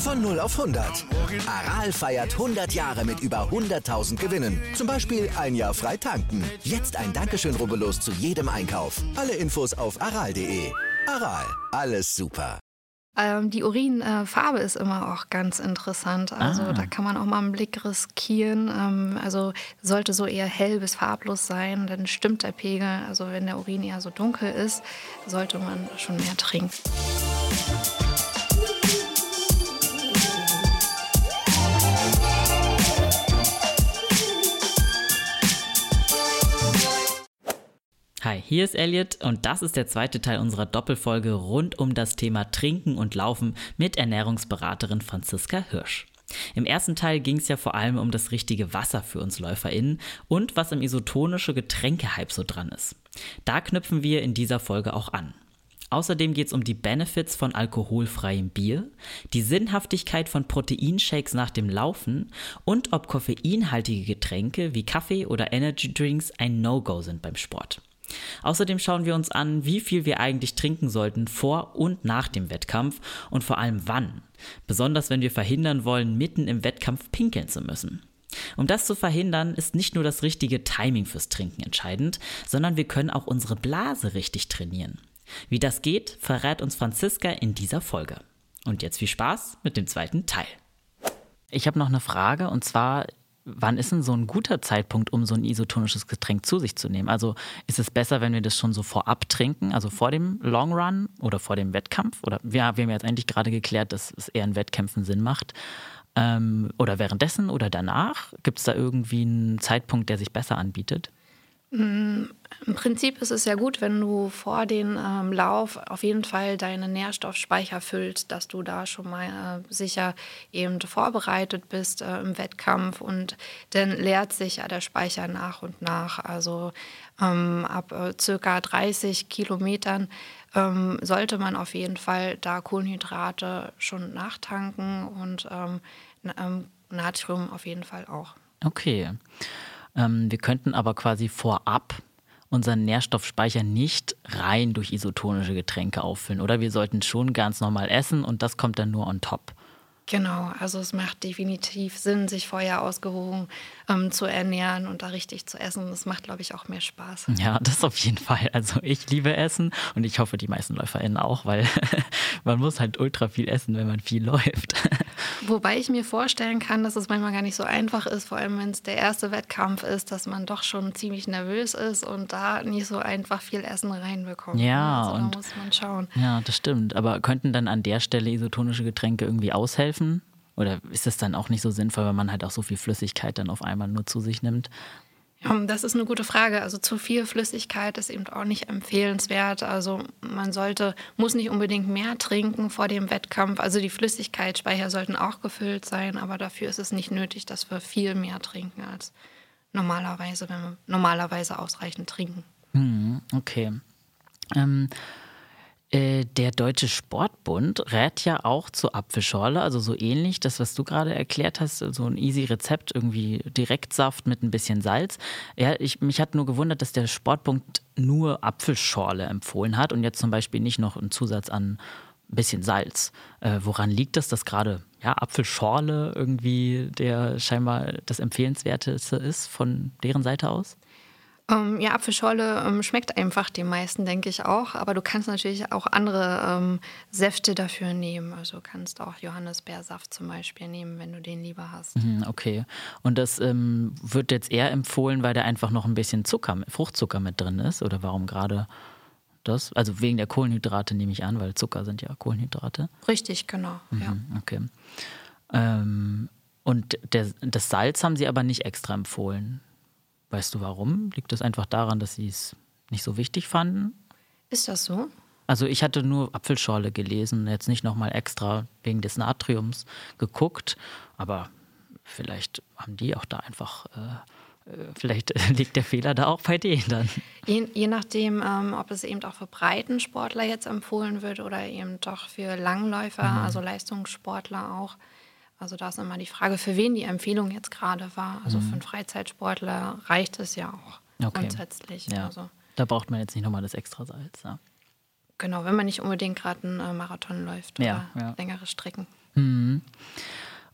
Von 0 auf 100. Aral feiert 100 Jahre mit über 100.000 Gewinnen. Zum Beispiel ein Jahr frei tanken. Jetzt ein Dankeschön, rubbellos zu jedem Einkauf. Alle Infos auf aral.de. Aral, alles super. Ähm, die Urinfarbe äh, ist immer auch ganz interessant. Also ah. da kann man auch mal einen Blick riskieren. Ähm, also sollte so eher hell bis farblos sein, dann stimmt der Pegel. Also wenn der Urin eher so dunkel ist, sollte man schon mehr trinken. Hier ist Elliot und das ist der zweite Teil unserer Doppelfolge rund um das Thema Trinken und Laufen mit Ernährungsberaterin Franziska Hirsch. Im ersten Teil ging es ja vor allem um das richtige Wasser für uns LäuferInnen und was im isotonische Getränkehype so dran ist. Da knüpfen wir in dieser Folge auch an. Außerdem geht es um die Benefits von alkoholfreiem Bier, die Sinnhaftigkeit von Proteinshakes nach dem Laufen und ob koffeinhaltige Getränke wie Kaffee oder Energy Drinks ein No-Go sind beim Sport. Außerdem schauen wir uns an, wie viel wir eigentlich trinken sollten vor und nach dem Wettkampf und vor allem wann. Besonders wenn wir verhindern wollen, mitten im Wettkampf pinkeln zu müssen. Um das zu verhindern, ist nicht nur das richtige Timing fürs Trinken entscheidend, sondern wir können auch unsere Blase richtig trainieren. Wie das geht, verrät uns Franziska in dieser Folge. Und jetzt viel Spaß mit dem zweiten Teil. Ich habe noch eine Frage und zwar wann ist denn so ein guter Zeitpunkt, um so ein isotonisches Getränk zu sich zu nehmen? Also ist es besser, wenn wir das schon so vorab trinken, also vor dem Long Run oder vor dem Wettkampf? Oder ja, wir haben jetzt eigentlich gerade geklärt, dass es eher in Wettkämpfen Sinn macht. Ähm, oder währenddessen oder danach? Gibt es da irgendwie einen Zeitpunkt, der sich besser anbietet? Im Prinzip ist es ja gut, wenn du vor dem ähm, Lauf auf jeden Fall deine Nährstoffspeicher füllst, dass du da schon mal äh, sicher eben vorbereitet bist äh, im Wettkampf und dann leert sich ja der Speicher nach und nach. Also ähm, ab äh, circa 30 Kilometern ähm, sollte man auf jeden Fall da Kohlenhydrate schon nachtanken und ähm, ähm, Natrium auf jeden Fall auch. Okay. Ähm, wir könnten aber quasi vorab unseren Nährstoffspeicher nicht rein durch isotonische Getränke auffüllen, oder? Wir sollten schon ganz normal essen und das kommt dann nur on top. Genau, also es macht definitiv Sinn, sich vorher ausgewogen ähm, zu ernähren und da richtig zu essen. Das macht, glaube ich, auch mehr Spaß. Ja, das auf jeden Fall. Also ich liebe Essen und ich hoffe, die meisten LäuferInnen auch, weil man muss halt ultra viel essen, wenn man viel läuft. Wobei ich mir vorstellen kann, dass es manchmal gar nicht so einfach ist, vor allem wenn es der erste Wettkampf ist, dass man doch schon ziemlich nervös ist und da nicht so einfach viel Essen reinbekommt. Ja, also und da muss man schauen. Ja, das stimmt. Aber könnten dann an der Stelle isotonische Getränke irgendwie aushelfen? Oder ist es dann auch nicht so sinnvoll, wenn man halt auch so viel Flüssigkeit dann auf einmal nur zu sich nimmt? Das ist eine gute Frage. Also zu viel Flüssigkeit ist eben auch nicht empfehlenswert. Also man sollte, muss nicht unbedingt mehr trinken vor dem Wettkampf. Also die Flüssigkeitsspeicher sollten auch gefüllt sein, aber dafür ist es nicht nötig, dass wir viel mehr trinken als normalerweise, wenn wir normalerweise ausreichend trinken. Hm, okay. Ähm, äh, der Deutsche Sportbund rät ja auch zur Apfelschorle, also so ähnlich, das, was du gerade erklärt hast, so ein easy Rezept, irgendwie Direktsaft mit ein bisschen Salz. Ja, ich, mich hat nur gewundert, dass der Sportbund nur Apfelschorle empfohlen hat und jetzt zum Beispiel nicht noch einen Zusatz an ein bisschen Salz. Äh, woran liegt das, dass gerade ja, Apfelschorle irgendwie der scheinbar das Empfehlenswerteste ist von deren Seite aus? Ähm, ja, Apfelschorle ähm, schmeckt einfach den meisten, denke ich auch. Aber du kannst natürlich auch andere ähm, Säfte dafür nehmen. Also du kannst auch Johannisbeersaft zum Beispiel nehmen, wenn du den lieber hast. Mhm, okay. Und das ähm, wird jetzt eher empfohlen, weil da einfach noch ein bisschen Zucker, Fruchtzucker mit drin ist? Oder warum gerade das? Also wegen der Kohlenhydrate nehme ich an, weil Zucker sind ja Kohlenhydrate. Richtig, genau. Mhm, ja. Okay. Ähm, und der, das Salz haben sie aber nicht extra empfohlen. Weißt du warum? Liegt das einfach daran, dass sie es nicht so wichtig fanden? Ist das so? Also ich hatte nur Apfelschorle gelesen, jetzt nicht nochmal extra wegen des Natriums geguckt, aber vielleicht haben die auch da einfach äh, äh vielleicht liegt der Fehler da auch bei denen dann. Je, je nachdem, ähm, ob es eben auch für Breitensportler jetzt empfohlen wird oder eben doch für Langläufer, mhm. also Leistungssportler auch. Also da ist immer die Frage, für wen die Empfehlung jetzt gerade war. Also mhm. für einen Freizeitsportler reicht es ja auch okay. grundsätzlich. Ja. Also. Da braucht man jetzt nicht nochmal das Extrasalz. Ja. Genau, wenn man nicht unbedingt gerade einen äh, Marathon läuft ja, oder längere Strecken. Mhm.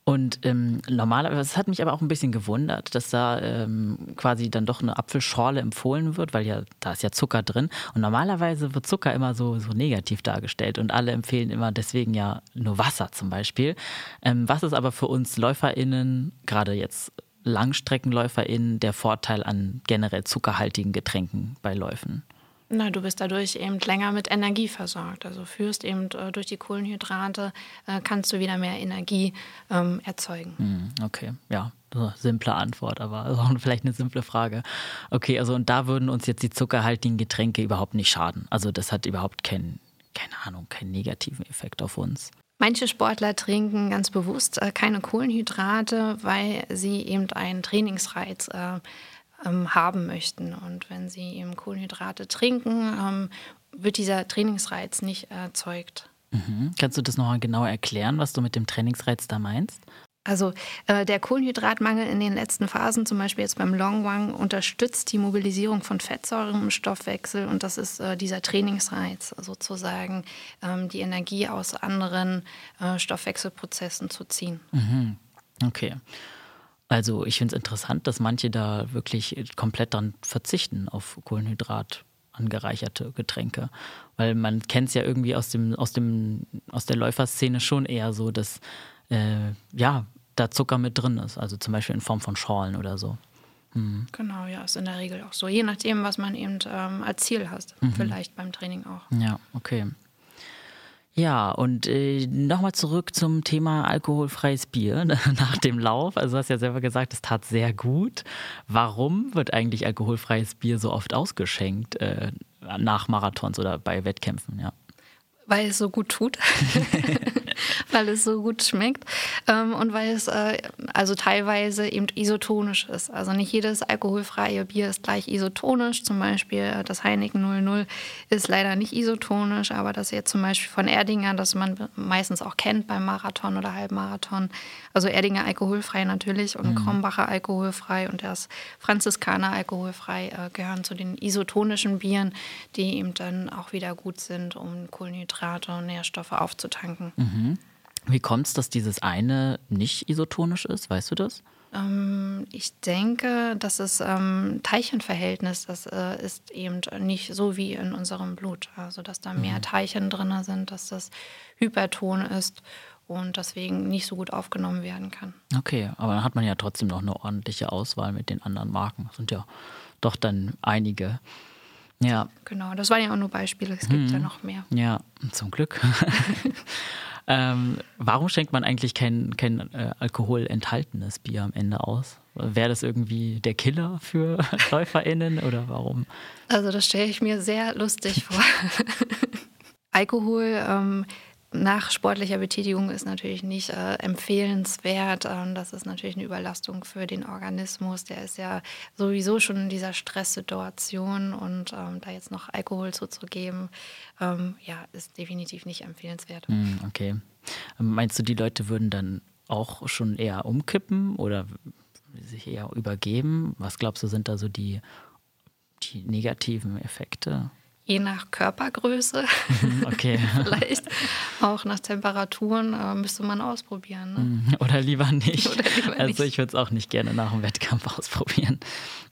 Und ähm, normalerweise, es hat mich aber auch ein bisschen gewundert, dass da ähm, quasi dann doch eine Apfelschorle empfohlen wird, weil ja da ist ja Zucker drin. Und normalerweise wird Zucker immer so, so negativ dargestellt und alle empfehlen immer deswegen ja nur Wasser zum Beispiel. Ähm, was ist aber für uns LäuferInnen, gerade jetzt LangstreckenläuferInnen, der Vorteil an generell zuckerhaltigen Getränken bei Läufen? Na, du bist dadurch eben länger mit Energie versorgt. Also führst eben äh, durch die Kohlenhydrate, äh, kannst du wieder mehr Energie ähm, erzeugen. Hm, okay, ja, simple Antwort, aber auch vielleicht eine simple Frage. Okay, also und da würden uns jetzt die zuckerhaltigen Getränke überhaupt nicht schaden. Also das hat überhaupt keinen, keine Ahnung, keinen negativen Effekt auf uns. Manche Sportler trinken ganz bewusst äh, keine Kohlenhydrate, weil sie eben einen Trainingsreiz äh, ähm, haben möchten. Und wenn sie eben Kohlenhydrate trinken, ähm, wird dieser Trainingsreiz nicht erzeugt. Mhm. Kannst du das nochmal genauer erklären, was du mit dem Trainingsreiz da meinst? Also äh, der Kohlenhydratmangel in den letzten Phasen, zum Beispiel jetzt beim Long Run, unterstützt die Mobilisierung von Fettsäuren im Stoffwechsel und das ist äh, dieser Trainingsreiz, sozusagen ähm, die Energie aus anderen äh, Stoffwechselprozessen zu ziehen. Mhm. Okay. Also ich finde es interessant, dass manche da wirklich komplett dran verzichten auf Kohlenhydrat angereicherte Getränke. Weil man kennt es ja irgendwie aus, dem, aus, dem, aus der Läuferszene schon eher so, dass äh, ja, da Zucker mit drin ist. Also zum Beispiel in Form von Schorlen oder so. Mhm. Genau, ja, ist in der Regel auch so. Je nachdem, was man eben ähm, als Ziel hat. Mhm. Vielleicht beim Training auch. Ja, okay. Ja, und äh, nochmal zurück zum Thema alkoholfreies Bier nach dem Lauf. Also du hast ja selber gesagt, es tat sehr gut. Warum wird eigentlich alkoholfreies Bier so oft ausgeschenkt äh, nach Marathons oder bei Wettkämpfen? Ja. Weil es so gut tut. weil es so gut schmeckt ähm, und weil es äh, also teilweise eben isotonisch ist. Also nicht jedes alkoholfreie Bier ist gleich isotonisch. Zum Beispiel äh, das Heineken 00 ist leider nicht isotonisch, aber das jetzt zum Beispiel von Erdinger, das man meistens auch kennt beim Marathon oder Halbmarathon. Also Erdinger alkoholfrei natürlich und mhm. Krombacher alkoholfrei und das Franziskaner alkoholfrei äh, gehören zu den isotonischen Bieren, die eben dann auch wieder gut sind, um Kohlenhydrate und Nährstoffe aufzutanken. Mhm. Wie kommt es, dass dieses eine nicht isotonisch ist? Weißt du das? Ähm, ich denke, dass es ähm, Teilchenverhältnis, das äh, ist eben nicht so wie in unserem Blut. Also, dass da mehr mhm. Teilchen drin sind, dass das hyperton ist und deswegen nicht so gut aufgenommen werden kann. Okay, aber dann hat man ja trotzdem noch eine ordentliche Auswahl mit den anderen Marken. Das sind ja doch dann einige. Ja. Genau, das waren ja auch nur Beispiele, es gibt mhm. ja noch mehr. Ja, zum Glück. Ähm, warum schenkt man eigentlich kein, kein äh, Alkohol enthaltenes Bier am Ende aus? Wäre das irgendwie der Killer für LäuferInnen oder warum? Also, das stelle ich mir sehr lustig vor. Alkohol ähm, nach sportlicher Betätigung ist natürlich nicht äh, empfehlenswert. Ähm, das ist natürlich eine Überlastung für den Organismus. Der ist ja sowieso schon in dieser Stresssituation und ähm, da jetzt noch Alkohol zuzugeben, ähm, ja, ist definitiv nicht empfehlenswert. Mm, okay. Meinst du, die Leute würden dann auch schon eher umkippen oder sich eher übergeben? Was glaubst du, sind da so die, die negativen Effekte? Je nach Körpergröße, mhm, okay. vielleicht auch nach Temperaturen, äh, müsste man ausprobieren. Ne? Mhm, oder lieber nicht. Oder lieber also ich würde es auch nicht gerne nach dem Wettkampf ausprobieren.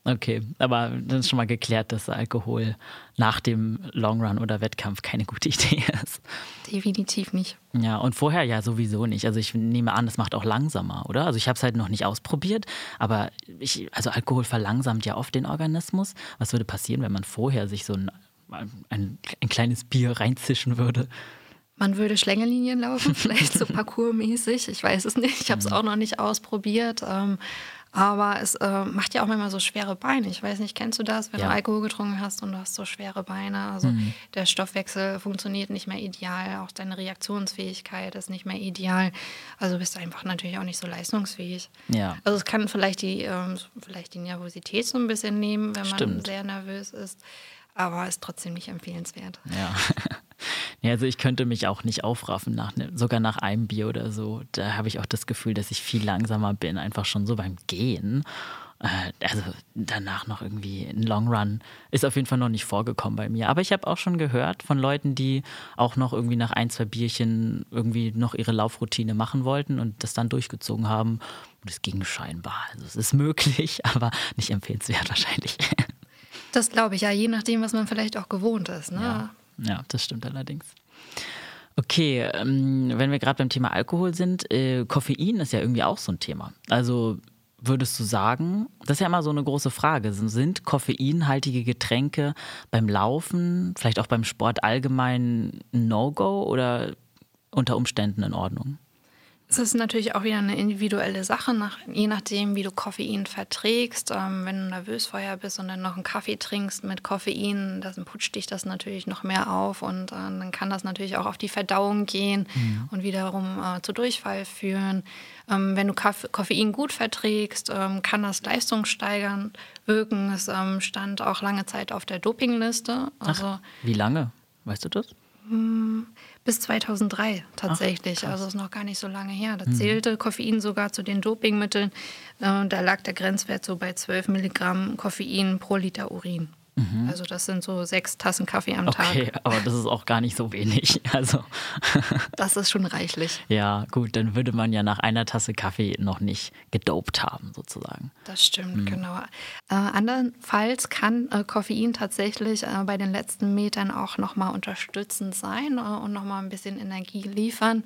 Okay, aber dann ist schon mal geklärt, dass Alkohol nach dem Long Run oder Wettkampf keine gute Idee ist. Definitiv nicht. Ja, und vorher ja sowieso nicht. Also ich nehme an, das macht auch langsamer, oder? Also ich habe es halt noch nicht ausprobiert, aber ich, also Alkohol verlangsamt ja oft den Organismus. Was würde passieren, wenn man vorher sich so ein ein, ein kleines Bier reinzischen würde. Man würde Schlängelinien laufen, vielleicht so parkourmäßig. Ich weiß es nicht. Ich habe es auch noch nicht ausprobiert. Ähm, aber es äh, macht ja auch immer so schwere Beine. Ich weiß nicht, kennst du das, wenn ja. du Alkohol getrunken hast und du hast so schwere Beine? Also mhm. der Stoffwechsel funktioniert nicht mehr ideal, auch deine Reaktionsfähigkeit ist nicht mehr ideal. Also bist du einfach natürlich auch nicht so leistungsfähig. Ja. Also es kann vielleicht die, ähm, vielleicht die Nervosität so ein bisschen nehmen, wenn Stimmt. man sehr nervös ist aber ist trotzdem nicht empfehlenswert. Ja. Also ich könnte mich auch nicht aufraffen, nach ne, sogar nach einem Bier oder so. Da habe ich auch das Gefühl, dass ich viel langsamer bin, einfach schon so beim Gehen. Äh, also danach noch irgendwie ein Long Run ist auf jeden Fall noch nicht vorgekommen bei mir. Aber ich habe auch schon gehört von Leuten, die auch noch irgendwie nach ein, zwei Bierchen irgendwie noch ihre Laufroutine machen wollten und das dann durchgezogen haben. Und es ging scheinbar. Also es ist möglich, aber nicht empfehlenswert wahrscheinlich. Das glaube ich ja, je nachdem, was man vielleicht auch gewohnt ist. Ne? Ja, ja, das stimmt allerdings. Okay, ähm, wenn wir gerade beim Thema Alkohol sind, äh, Koffein ist ja irgendwie auch so ein Thema. Also würdest du sagen, das ist ja immer so eine große Frage, sind koffeinhaltige Getränke beim Laufen, vielleicht auch beim Sport allgemein ein No-Go oder unter Umständen in Ordnung? Es ist natürlich auch wieder eine individuelle Sache, nach, je nachdem, wie du Koffein verträgst. Ähm, wenn du nervös vorher bist und dann noch einen Kaffee trinkst mit Koffein, dann putscht dich das natürlich noch mehr auf und äh, dann kann das natürlich auch auf die Verdauung gehen mhm. und wiederum äh, zu Durchfall führen. Ähm, wenn du Kaff Koffein gut verträgst, ähm, kann das leistungssteigernd wirken. Es ähm, stand auch lange Zeit auf der Dopingliste. Also, Ach, wie lange? Weißt du das? Bis 2003 tatsächlich, Ach, also ist noch gar nicht so lange her. Da mhm. zählte Koffein sogar zu den Dopingmitteln. Äh, da lag der Grenzwert so bei 12 Milligramm Koffein pro Liter Urin. Mhm. Also das sind so sechs Tassen Kaffee am Tag. Okay, aber das ist auch gar nicht so wenig. Also das ist schon reichlich. Ja, gut, dann würde man ja nach einer Tasse Kaffee noch nicht gedopt haben, sozusagen. Das stimmt, mhm. genau. Äh, andernfalls kann äh, Koffein tatsächlich äh, bei den letzten Metern auch nochmal unterstützend sein äh, und nochmal ein bisschen Energie liefern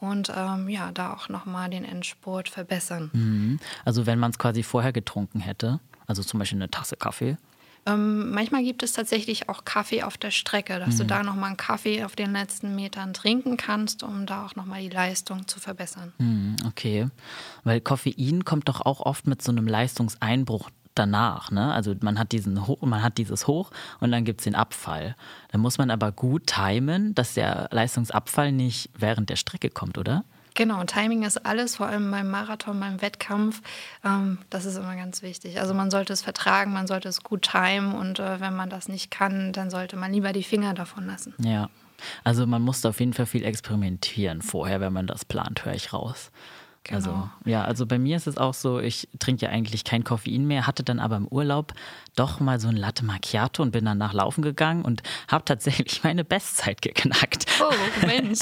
und ähm, ja, da auch nochmal den Endspurt verbessern. Mhm. Also wenn man es quasi vorher getrunken hätte, also zum Beispiel eine Tasse Kaffee, ähm, manchmal gibt es tatsächlich auch Kaffee auf der Strecke, dass mhm. du da nochmal einen Kaffee auf den letzten Metern trinken kannst, um da auch nochmal die Leistung zu verbessern. Mhm, okay, weil Koffein kommt doch auch oft mit so einem Leistungseinbruch danach. Ne? Also man hat, diesen, man hat dieses Hoch und dann gibt es den Abfall. Da muss man aber gut timen, dass der Leistungsabfall nicht während der Strecke kommt, oder? Genau, Timing ist alles, vor allem beim Marathon, beim Wettkampf. Ähm, das ist immer ganz wichtig. Also man sollte es vertragen, man sollte es gut timen und äh, wenn man das nicht kann, dann sollte man lieber die Finger davon lassen. Ja, also man muss auf jeden Fall viel experimentieren vorher, wenn man das plant, höre ich raus. Genau. Also, ja, also bei mir ist es auch so, ich trinke ja eigentlich kein Koffein mehr, hatte dann aber im Urlaub doch mal so ein Latte Macchiato und bin dann nach Laufen gegangen und habe tatsächlich meine Bestzeit geknackt. Oh, Mensch.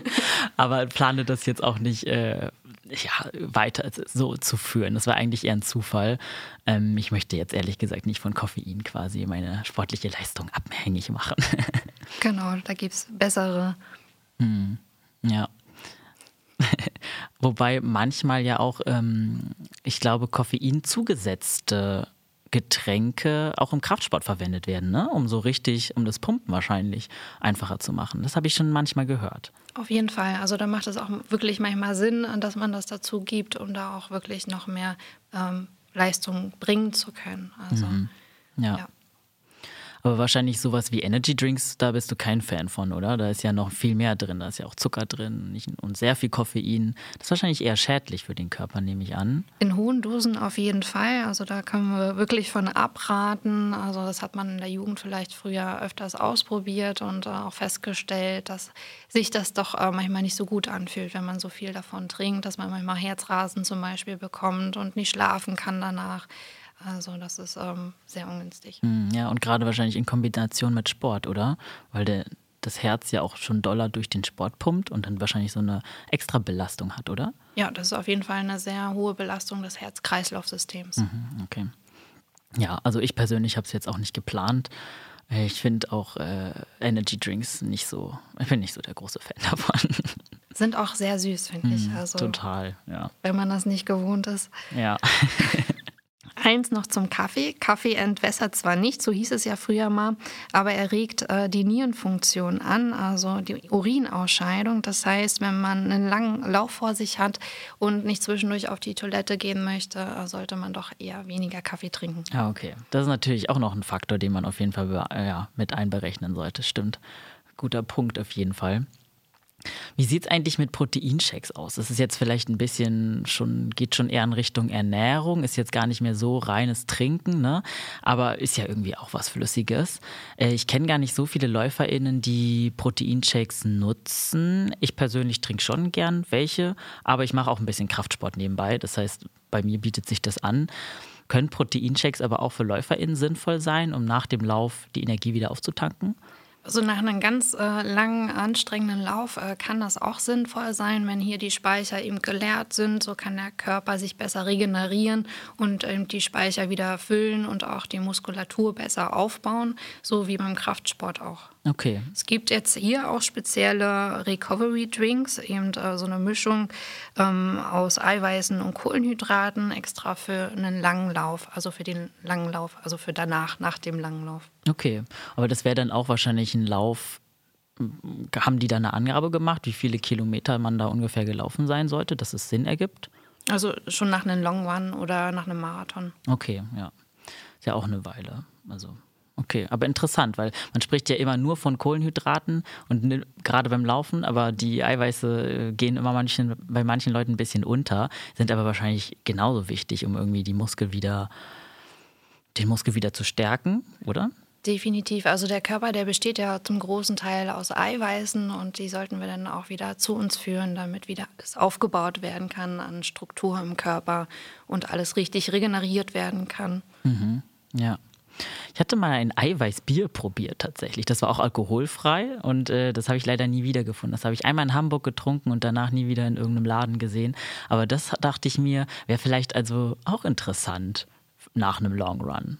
aber plane das jetzt auch nicht äh, ja, weiter so zu führen. Das war eigentlich eher ein Zufall. Ähm, ich möchte jetzt ehrlich gesagt nicht von Koffein quasi meine sportliche Leistung abhängig machen. genau, da gibt es bessere. Hm, ja. Wobei manchmal ja auch, ähm, ich glaube, Koffein zugesetzte Getränke auch im Kraftsport verwendet werden, ne? um so richtig, um das Pumpen wahrscheinlich einfacher zu machen. Das habe ich schon manchmal gehört. Auf jeden Fall. Also da macht es auch wirklich manchmal Sinn, dass man das dazu gibt, um da auch wirklich noch mehr ähm, Leistung bringen zu können. Also, mhm. ja. ja. Aber wahrscheinlich sowas wie Energy Drinks, da bist du kein Fan von, oder? Da ist ja noch viel mehr drin. Da ist ja auch Zucker drin und sehr viel Koffein. Das ist wahrscheinlich eher schädlich für den Körper, nehme ich an. In hohen Dosen auf jeden Fall. Also da können wir wirklich von abraten. Also das hat man in der Jugend vielleicht früher öfters ausprobiert und äh, auch festgestellt, dass sich das doch äh, manchmal nicht so gut anfühlt, wenn man so viel davon trinkt, dass man manchmal Herzrasen zum Beispiel bekommt und nicht schlafen kann danach. Also das ist ähm, sehr ungünstig. Hm, ja, und gerade wahrscheinlich in Kombination mit Sport, oder? Weil der, das Herz ja auch schon doller durch den Sport pumpt und dann wahrscheinlich so eine extra Belastung hat, oder? Ja, das ist auf jeden Fall eine sehr hohe Belastung des Herz-Kreislauf-Systems. Mhm, okay. Ja, also ich persönlich habe es jetzt auch nicht geplant. Ich finde auch äh, Energy Drinks nicht so, ich bin nicht so der große Fan davon. Sind auch sehr süß, finde ich. Mhm, also, total, ja. Wenn man das nicht gewohnt ist. Ja. Eins noch zum Kaffee. Kaffee entwässert zwar nicht, so hieß es ja früher mal, aber er regt äh, die Nierenfunktion an, also die Urinausscheidung. Das heißt, wenn man einen langen Lauf vor sich hat und nicht zwischendurch auf die Toilette gehen möchte, äh, sollte man doch eher weniger Kaffee trinken. Ah, okay. Das ist natürlich auch noch ein Faktor, den man auf jeden Fall ja, mit einberechnen sollte. Stimmt. Guter Punkt auf jeden Fall. Wie sieht es eigentlich mit Proteinshakes aus? Das ist jetzt vielleicht ein bisschen schon, geht schon eher in Richtung Ernährung, ist jetzt gar nicht mehr so reines Trinken, ne? Aber ist ja irgendwie auch was Flüssiges. Äh, ich kenne gar nicht so viele LäuferInnen, die Proteinshakes nutzen. Ich persönlich trinke schon gern welche, aber ich mache auch ein bisschen Kraftsport nebenbei. Das heißt, bei mir bietet sich das an. Können Proteinshakes aber auch für LäuferInnen sinnvoll sein, um nach dem Lauf die Energie wieder aufzutanken? So nach einem ganz äh, langen, anstrengenden Lauf äh, kann das auch sinnvoll sein, wenn hier die Speicher eben geleert sind. So kann der Körper sich besser regenerieren und ähm, die Speicher wieder füllen und auch die Muskulatur besser aufbauen, so wie beim Kraftsport auch. Okay. Es gibt jetzt hier auch spezielle Recovery Drinks, eben äh, so eine Mischung ähm, aus Eiweißen und Kohlenhydraten, extra für einen langen Lauf, also für den langen Lauf, also für danach, nach dem langen Lauf. Okay, aber das wäre dann auch wahrscheinlich ein Lauf. Haben die da eine Angabe gemacht, wie viele Kilometer man da ungefähr gelaufen sein sollte, dass es Sinn ergibt? Also schon nach einem Long Run oder nach einem Marathon. Okay, ja. Ist ja auch eine Weile. Also Okay, aber interessant, weil man spricht ja immer nur von Kohlenhydraten und gerade beim Laufen, aber die Eiweiße äh, gehen immer manchen, bei manchen Leuten ein bisschen unter, sind aber wahrscheinlich genauso wichtig, um irgendwie die Muskel wieder, den Muskel wieder zu stärken, oder? Definitiv. Also der Körper, der besteht ja zum großen Teil aus Eiweißen und die sollten wir dann auch wieder zu uns führen, damit wieder alles aufgebaut werden kann an Struktur im Körper und alles richtig regeneriert werden kann. Mhm. Ja. Ich hatte mal ein Eiweißbier probiert tatsächlich. Das war auch alkoholfrei und äh, das habe ich leider nie wiedergefunden. Das habe ich einmal in Hamburg getrunken und danach nie wieder in irgendeinem Laden gesehen. Aber das dachte ich mir, wäre vielleicht also auch interessant nach einem Long Run.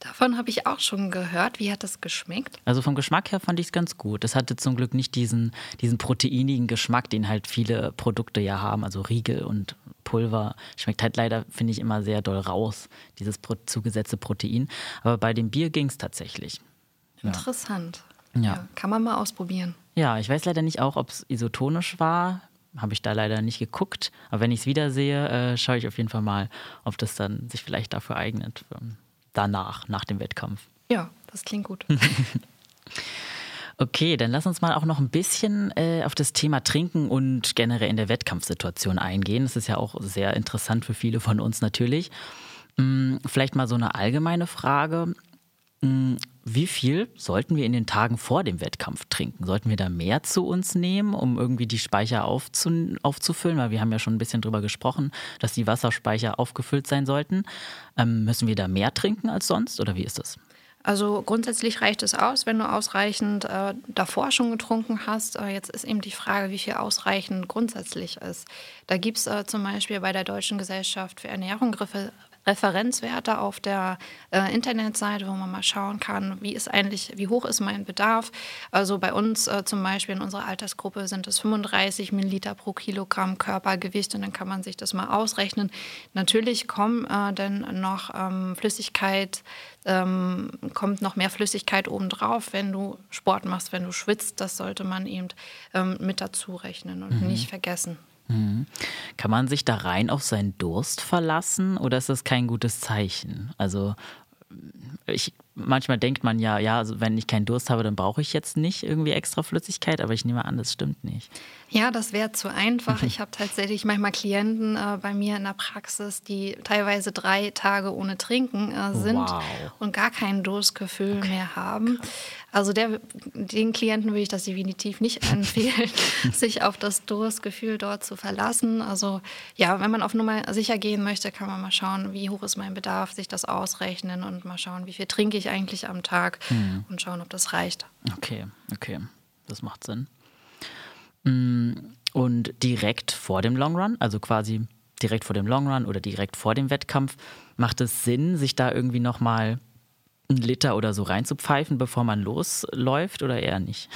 Davon habe ich auch schon gehört. Wie hat das geschmeckt? Also vom Geschmack her fand ich es ganz gut. Es hatte zum Glück nicht diesen, diesen proteinigen Geschmack, den halt viele Produkte ja haben, also Riegel und Pulver. Schmeckt halt leider, finde ich, immer sehr doll raus, dieses zugesetzte Protein. Aber bei dem Bier ging es tatsächlich. Ja. Interessant. Ja. ja. Kann man mal ausprobieren. Ja, ich weiß leider nicht auch, ob es isotonisch war. Habe ich da leider nicht geguckt. Aber wenn ich es wiedersehe, äh, schaue ich auf jeden Fall mal, ob das dann sich vielleicht dafür eignet danach, nach dem Wettkampf. Ja, das klingt gut. Okay, dann lass uns mal auch noch ein bisschen äh, auf das Thema Trinken und generell in der Wettkampfsituation eingehen. Das ist ja auch sehr interessant für viele von uns natürlich. Hm, vielleicht mal so eine allgemeine Frage. Hm, wie viel sollten wir in den Tagen vor dem Wettkampf trinken? Sollten wir da mehr zu uns nehmen, um irgendwie die Speicher aufzu aufzufüllen? Weil wir haben ja schon ein bisschen drüber gesprochen, dass die Wasserspeicher aufgefüllt sein sollten. Ähm, müssen wir da mehr trinken als sonst oder wie ist das? Also grundsätzlich reicht es aus, wenn du ausreichend äh, davor schon getrunken hast. Äh, jetzt ist eben die Frage, wie viel ausreichend grundsätzlich ist. Da gibt es äh, zum Beispiel bei der Deutschen Gesellschaft für Ernährung Referenzwerte auf der äh, Internetseite, wo man mal schauen kann, wie ist eigentlich, wie hoch ist mein Bedarf. Also bei uns äh, zum Beispiel in unserer Altersgruppe sind es 35 Milliliter pro Kilogramm Körpergewicht und dann kann man sich das mal ausrechnen. Natürlich kommen äh, dann noch ähm, Flüssigkeit, ähm, kommt noch mehr Flüssigkeit obendrauf, wenn du Sport machst, wenn du schwitzt. Das sollte man eben ähm, mit dazu rechnen und mhm. nicht vergessen. Mhm. Kann man sich da rein auf seinen Durst verlassen oder ist das kein gutes Zeichen? Also ich, manchmal denkt man ja, ja, also wenn ich keinen Durst habe, dann brauche ich jetzt nicht irgendwie extra Flüssigkeit, aber ich nehme an, das stimmt nicht. Ja, das wäre zu einfach. Ich habe tatsächlich manchmal Klienten äh, bei mir in der Praxis, die teilweise drei Tage ohne Trinken äh, sind wow. und gar kein Durstgefühl okay. mehr haben. Also der, den Klienten würde ich das definitiv nicht empfehlen, sich auf das Durstgefühl dort zu verlassen. Also ja, wenn man auf Nummer sicher gehen möchte, kann man mal schauen, wie hoch ist mein Bedarf, sich das ausrechnen und mal schauen, wie viel trinke ich eigentlich am Tag mhm. und schauen, ob das reicht. Okay, okay, das macht Sinn. Mm, und direkt vor dem Long Run, also quasi direkt vor dem Long Run oder direkt vor dem Wettkampf, macht es Sinn, sich da irgendwie nochmal einen Liter oder so reinzupfeifen, bevor man losläuft oder eher nicht?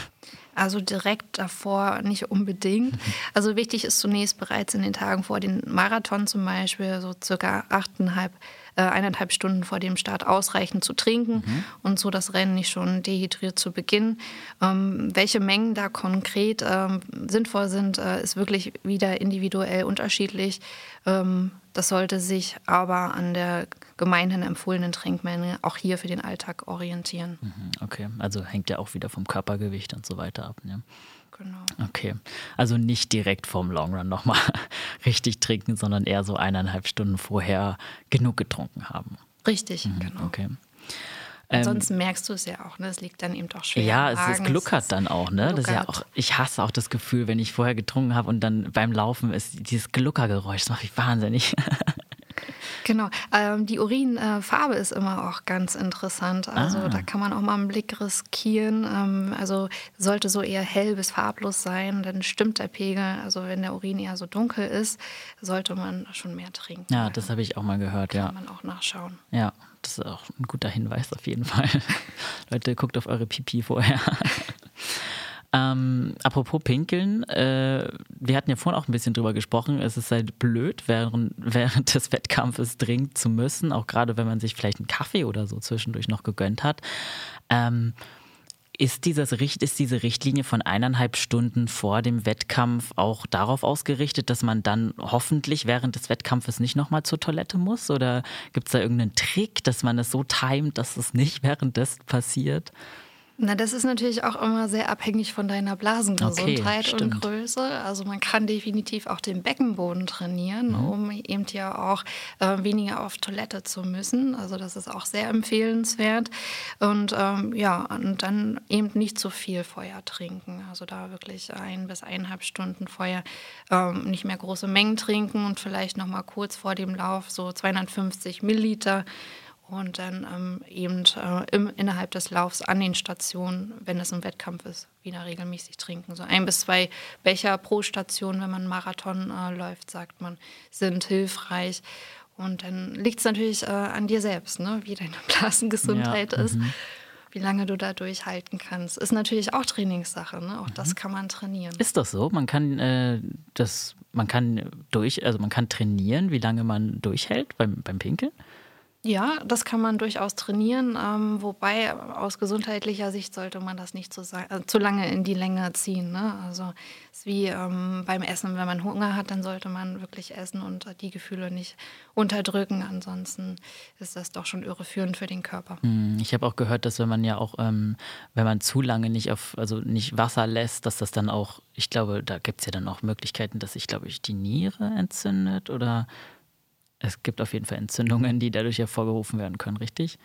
Also direkt davor nicht unbedingt. Also wichtig ist zunächst bereits in den Tagen vor dem Marathon zum Beispiel so circa achteinhalb äh, eineinhalb Stunden vor dem Start ausreichend zu trinken mhm. und so das Rennen nicht schon dehydriert zu beginnen. Ähm, welche Mengen da konkret ähm, sinnvoll sind, äh, ist wirklich wieder individuell unterschiedlich. Ähm, das sollte sich aber an der gemeinhin empfohlenen Trinkmenge auch hier für den Alltag orientieren. Mhm, okay, also hängt ja auch wieder vom Körpergewicht und so weiter ab. Ne? Genau. Okay, also nicht direkt vorm Long Run nochmal richtig trinken, sondern eher so eineinhalb Stunden vorher genug getrunken haben. Richtig, mhm, genau. Okay. Ansonsten ähm, merkst du es ja auch, ne? Es liegt dann eben doch schwer. Ja, es, es gluckert dann auch, ne? Das ist ja auch, ich hasse auch das Gefühl, wenn ich vorher getrunken habe und dann beim Laufen ist dieses Gluckergeräusch, das macht mich wahnsinnig. Genau. Ähm, die Urinfarbe ist immer auch ganz interessant. Also ah. da kann man auch mal einen Blick riskieren. Ähm, also sollte so eher hell bis farblos sein, dann stimmt der Pegel. Also wenn der Urin eher so dunkel ist, sollte man schon mehr trinken. Ja, das habe ich auch mal gehört. Kann ja. Kann man auch nachschauen. Ja, das ist auch ein guter Hinweis auf jeden Fall. Leute, guckt auf eure Pipi vorher. Ähm, apropos Pinkeln, äh, wir hatten ja vorhin auch ein bisschen drüber gesprochen. Es ist halt blöd, während, während des Wettkampfes dringend zu müssen, auch gerade wenn man sich vielleicht einen Kaffee oder so zwischendurch noch gegönnt hat. Ähm, ist, dieses, ist diese Richtlinie von eineinhalb Stunden vor dem Wettkampf auch darauf ausgerichtet, dass man dann hoffentlich während des Wettkampfes nicht nochmal zur Toilette muss? Oder gibt es da irgendeinen Trick, dass man es so timet, dass es nicht währenddessen passiert? Na, das ist natürlich auch immer sehr abhängig von deiner Blasengesundheit okay, und Größe. Also man kann definitiv auch den Beckenboden trainieren, mhm. um eben ja auch äh, weniger auf Toilette zu müssen. Also das ist auch sehr empfehlenswert. Und ähm, ja, und dann eben nicht zu viel Feuer trinken. Also da wirklich ein bis eineinhalb Stunden Feuer ähm, nicht mehr große Mengen trinken und vielleicht noch mal kurz vor dem Lauf so 250 Milliliter und dann ähm, eben äh, im, innerhalb des Laufs an den Stationen, wenn es ein Wettkampf ist, wieder regelmäßig trinken. So ein bis zwei Becher pro Station, wenn man einen Marathon äh, läuft, sagt man, sind hilfreich. Und dann liegt es natürlich äh, an dir selbst, ne? wie deine Blasengesundheit ja, ist, -hmm. wie lange du da durchhalten kannst. Ist natürlich auch Trainingssache, ne? auch mhm. das kann man trainieren. Ist das so? Man kann äh, das, man kann durch, also man kann trainieren, wie lange man durchhält beim, beim Pinkeln? Ja, das kann man durchaus trainieren, ähm, wobei aus gesundheitlicher Sicht sollte man das nicht zu, äh, zu lange in die Länge ziehen. Ne? Also es ist wie ähm, beim Essen, wenn man Hunger hat, dann sollte man wirklich essen und die Gefühle nicht unterdrücken. Ansonsten ist das doch schon irreführend für den Körper. Hm, ich habe auch gehört, dass wenn man ja auch, ähm, wenn man zu lange nicht auf, also nicht Wasser lässt, dass das dann auch, ich glaube, da gibt es ja dann auch Möglichkeiten, dass sich, glaube ich, die Niere entzündet oder es gibt auf jeden Fall Entzündungen, die dadurch hervorgerufen werden können, richtig?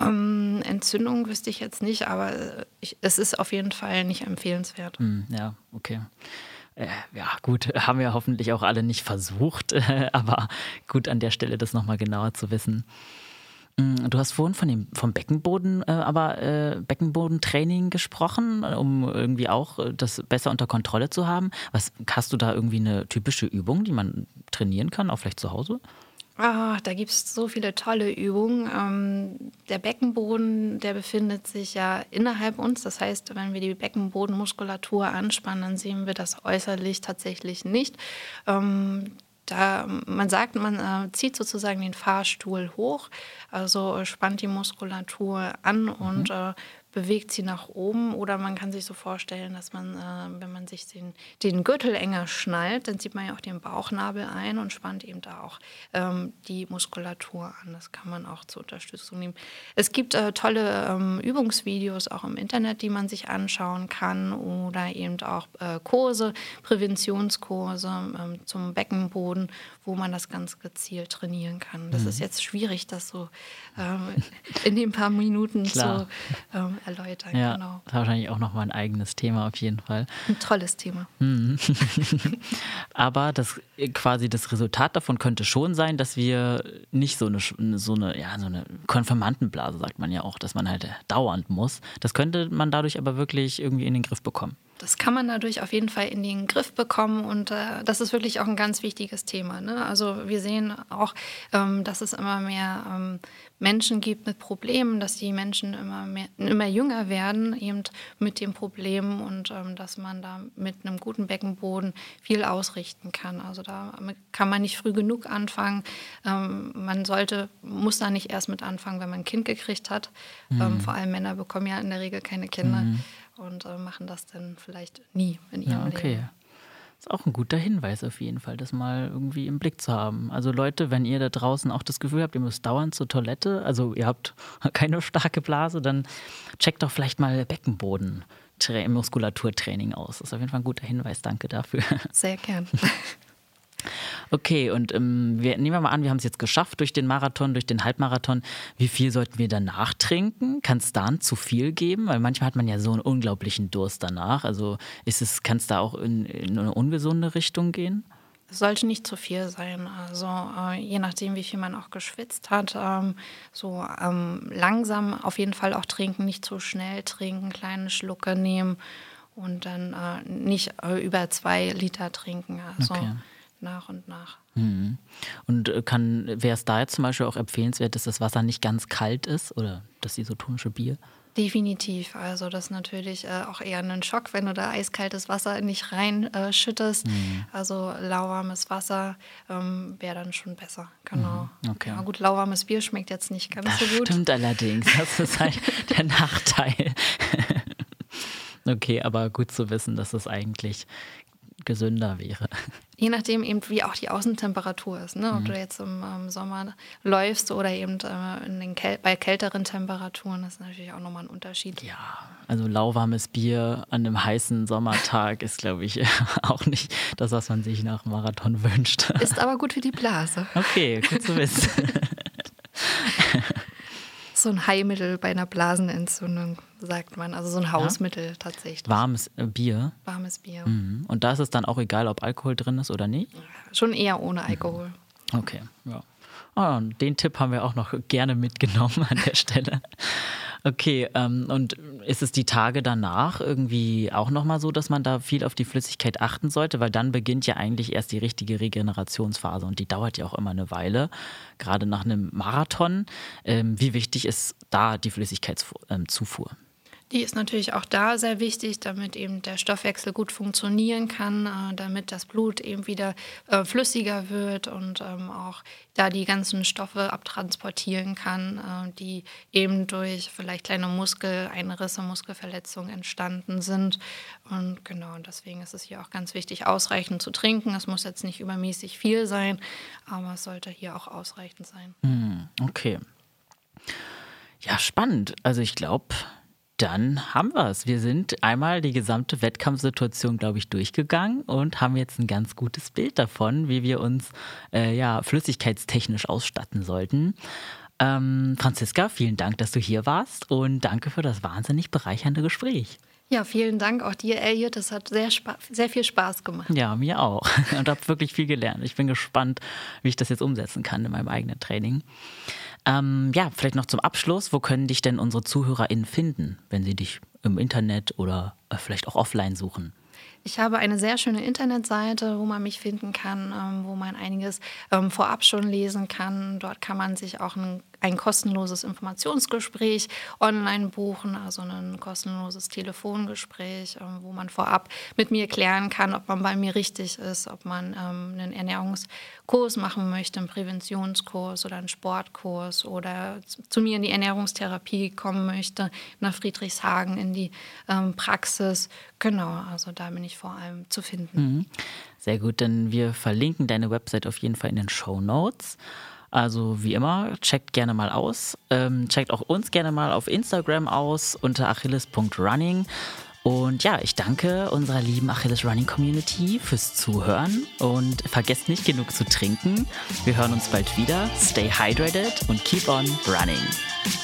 Ähm, Entzündung wüsste ich jetzt nicht, aber ich, es ist auf jeden Fall nicht empfehlenswert. Mm, ja, okay. Äh, ja, gut, haben wir hoffentlich auch alle nicht versucht, äh, aber gut an der Stelle das nochmal genauer zu wissen. Mm, du hast vorhin von dem, vom Beckenboden, äh, aber äh, Beckenbodentraining gesprochen, um irgendwie auch äh, das besser unter Kontrolle zu haben. Was, hast du da irgendwie eine typische Übung, die man trainieren kann, auch vielleicht zu Hause? Ah, da gibt es so viele tolle Übungen. Ähm, der Beckenboden, der befindet sich ja innerhalb uns. Das heißt, wenn wir die Beckenbodenmuskulatur anspannen, dann sehen wir das äußerlich tatsächlich nicht. Ähm, da, man sagt, man äh, zieht sozusagen den Fahrstuhl hoch, also spannt die Muskulatur an mhm. und äh, bewegt sie nach oben oder man kann sich so vorstellen, dass man, äh, wenn man sich den, den Gürtel enger schnallt, dann zieht man ja auch den Bauchnabel ein und spannt eben da auch ähm, die Muskulatur an. Das kann man auch zur Unterstützung nehmen. Es gibt äh, tolle ähm, Übungsvideos auch im Internet, die man sich anschauen kann oder eben auch äh, Kurse, Präventionskurse ähm, zum Beckenboden, wo man das ganz gezielt trainieren kann. Das mhm. ist jetzt schwierig, das so ähm, in den paar Minuten zu ähm, erläutern. Ja, genau. das ist wahrscheinlich auch noch mal ein eigenes Thema auf jeden Fall. Ein tolles Thema. Mhm. Aber das quasi das Resultat davon könnte schon sein, dass wir nicht so eine so eine ja so eine Konfirmandenblase sagt man ja auch, dass man halt dauernd muss. Das könnte man dadurch aber wirklich irgendwie in den Griff bekommen. Das kann man dadurch auf jeden Fall in den Griff bekommen und äh, das ist wirklich auch ein ganz wichtiges Thema. Ne? Also wir sehen auch, ähm, dass es immer mehr ähm, Menschen gibt mit Problemen, dass die Menschen immer, mehr, immer jünger werden, eben mit den Problemen und ähm, dass man da mit einem guten Beckenboden viel ausrichten kann. Also da kann man nicht früh genug anfangen. Ähm, man sollte, muss da nicht erst mit anfangen, wenn man ein Kind gekriegt hat. Ähm, mhm. vor allem Männer bekommen ja in der Regel keine Kinder. Mhm und äh, machen das dann vielleicht nie in ihrem ja, okay. Leben. Ist auch ein guter Hinweis auf jeden Fall, das mal irgendwie im Blick zu haben. Also Leute, wenn ihr da draußen auch das Gefühl habt, ihr müsst dauernd zur Toilette, also ihr habt keine starke Blase, dann checkt doch vielleicht mal Beckenboden. Muskulaturtraining aus. Das ist auf jeden Fall ein guter Hinweis. Danke dafür. Sehr gern. Okay, und ähm, wir, nehmen wir mal an, wir haben es jetzt geschafft durch den Marathon, durch den Halbmarathon. Wie viel sollten wir danach trinken? Kann es da zu viel geben? Weil manchmal hat man ja so einen unglaublichen Durst danach. Also ist es, kann es da auch in, in eine ungesunde Richtung gehen? Es sollte nicht zu viel sein. Also äh, je nachdem, wie viel man auch geschwitzt hat, ähm, so ähm, langsam auf jeden Fall auch trinken, nicht zu schnell trinken, kleine Schlucke nehmen und dann äh, nicht äh, über zwei Liter trinken. Also okay nach und nach. Mhm. Und äh, kann, wäre es da jetzt zum Beispiel auch empfehlenswert, dass das Wasser nicht ganz kalt ist oder das isotonische Bier? Definitiv. Also das ist natürlich äh, auch eher ein Schock, wenn du da eiskaltes Wasser nicht reinschüttest. Äh, mhm. Also lauwarmes Wasser ähm, wäre dann schon besser. Genau. Mhm. Okay. Ja, gut, lauwarmes Bier schmeckt jetzt nicht ganz das so gut. Stimmt allerdings. Das ist halt der Nachteil. okay, aber gut zu wissen, dass es eigentlich gesünder wäre. Je nachdem eben, wie auch die Außentemperatur ist. Ne? Ob mhm. du jetzt im, im, Sommer läufst oder eben äh, in den Kel bei kälteren Temperaturen, ist natürlich auch nochmal ein Unterschied. Ja, also lauwarmes Bier an einem heißen Sommertag ist, glaube ich, auch nicht das, was man sich nach Marathon wünscht. Ist aber gut für die Blase. Okay, gut zu wissen. so ein Heilmittel bei einer Blasenentzündung, sagt man. Also so ein Hausmittel ja? tatsächlich. Warmes äh, Bier. Warmes Bier. Mhm. Und da ist es dann auch egal, ob Alkohol drin ist oder nicht? Schon eher ohne Alkohol. Okay, ja. Oh, den Tipp haben wir auch noch gerne mitgenommen an der Stelle. Okay, ähm, und ist es die Tage danach irgendwie auch nochmal so, dass man da viel auf die Flüssigkeit achten sollte? Weil dann beginnt ja eigentlich erst die richtige Regenerationsphase und die dauert ja auch immer eine Weile, gerade nach einem Marathon. Ähm, wie wichtig ist da die Flüssigkeitszufuhr? Die ist natürlich auch da sehr wichtig, damit eben der Stoffwechsel gut funktionieren kann, äh, damit das Blut eben wieder äh, flüssiger wird und ähm, auch da die ganzen Stoffe abtransportieren kann, äh, die eben durch vielleicht kleine Muskeleinrisse, Muskelverletzungen entstanden sind. Und genau, deswegen ist es hier auch ganz wichtig, ausreichend zu trinken. Es muss jetzt nicht übermäßig viel sein, aber es sollte hier auch ausreichend sein. Hm, okay. Ja, spannend. Also ich glaube, dann haben wir es. Wir sind einmal die gesamte Wettkampfsituation, glaube ich, durchgegangen und haben jetzt ein ganz gutes Bild davon, wie wir uns äh, ja, flüssigkeitstechnisch ausstatten sollten. Ähm, Franziska, vielen Dank, dass du hier warst und danke für das wahnsinnig bereichernde Gespräch. Ja, vielen Dank auch dir, Elliot. Das hat sehr, sehr viel Spaß gemacht. Ja, mir auch. Und habe wirklich viel gelernt. Ich bin gespannt, wie ich das jetzt umsetzen kann in meinem eigenen Training. Ähm, ja, vielleicht noch zum Abschluss. Wo können dich denn unsere ZuhörerInnen finden, wenn sie dich im Internet oder äh, vielleicht auch offline suchen? Ich habe eine sehr schöne Internetseite, wo man mich finden kann, ähm, wo man einiges ähm, vorab schon lesen kann. Dort kann man sich auch ein, ein kostenloses Informationsgespräch online buchen, also ein kostenloses Telefongespräch, ähm, wo man vorab mit mir klären kann, ob man bei mir richtig ist, ob man ähm, einen Ernährungskurs machen möchte, einen Präventionskurs oder einen Sportkurs oder zu mir in die Ernährungstherapie kommen möchte, nach Friedrichshagen in die ähm, Praxis. Genau, also da bin ich vor allem zu finden. Mhm. Sehr gut, denn wir verlinken deine Website auf jeden Fall in den Show Notes. Also wie immer, checkt gerne mal aus. Ähm, checkt auch uns gerne mal auf Instagram aus unter achilles.running. Und ja, ich danke unserer lieben Achilles Running Community fürs Zuhören und vergesst nicht genug zu trinken. Wir hören uns bald wieder. Stay hydrated und keep on running.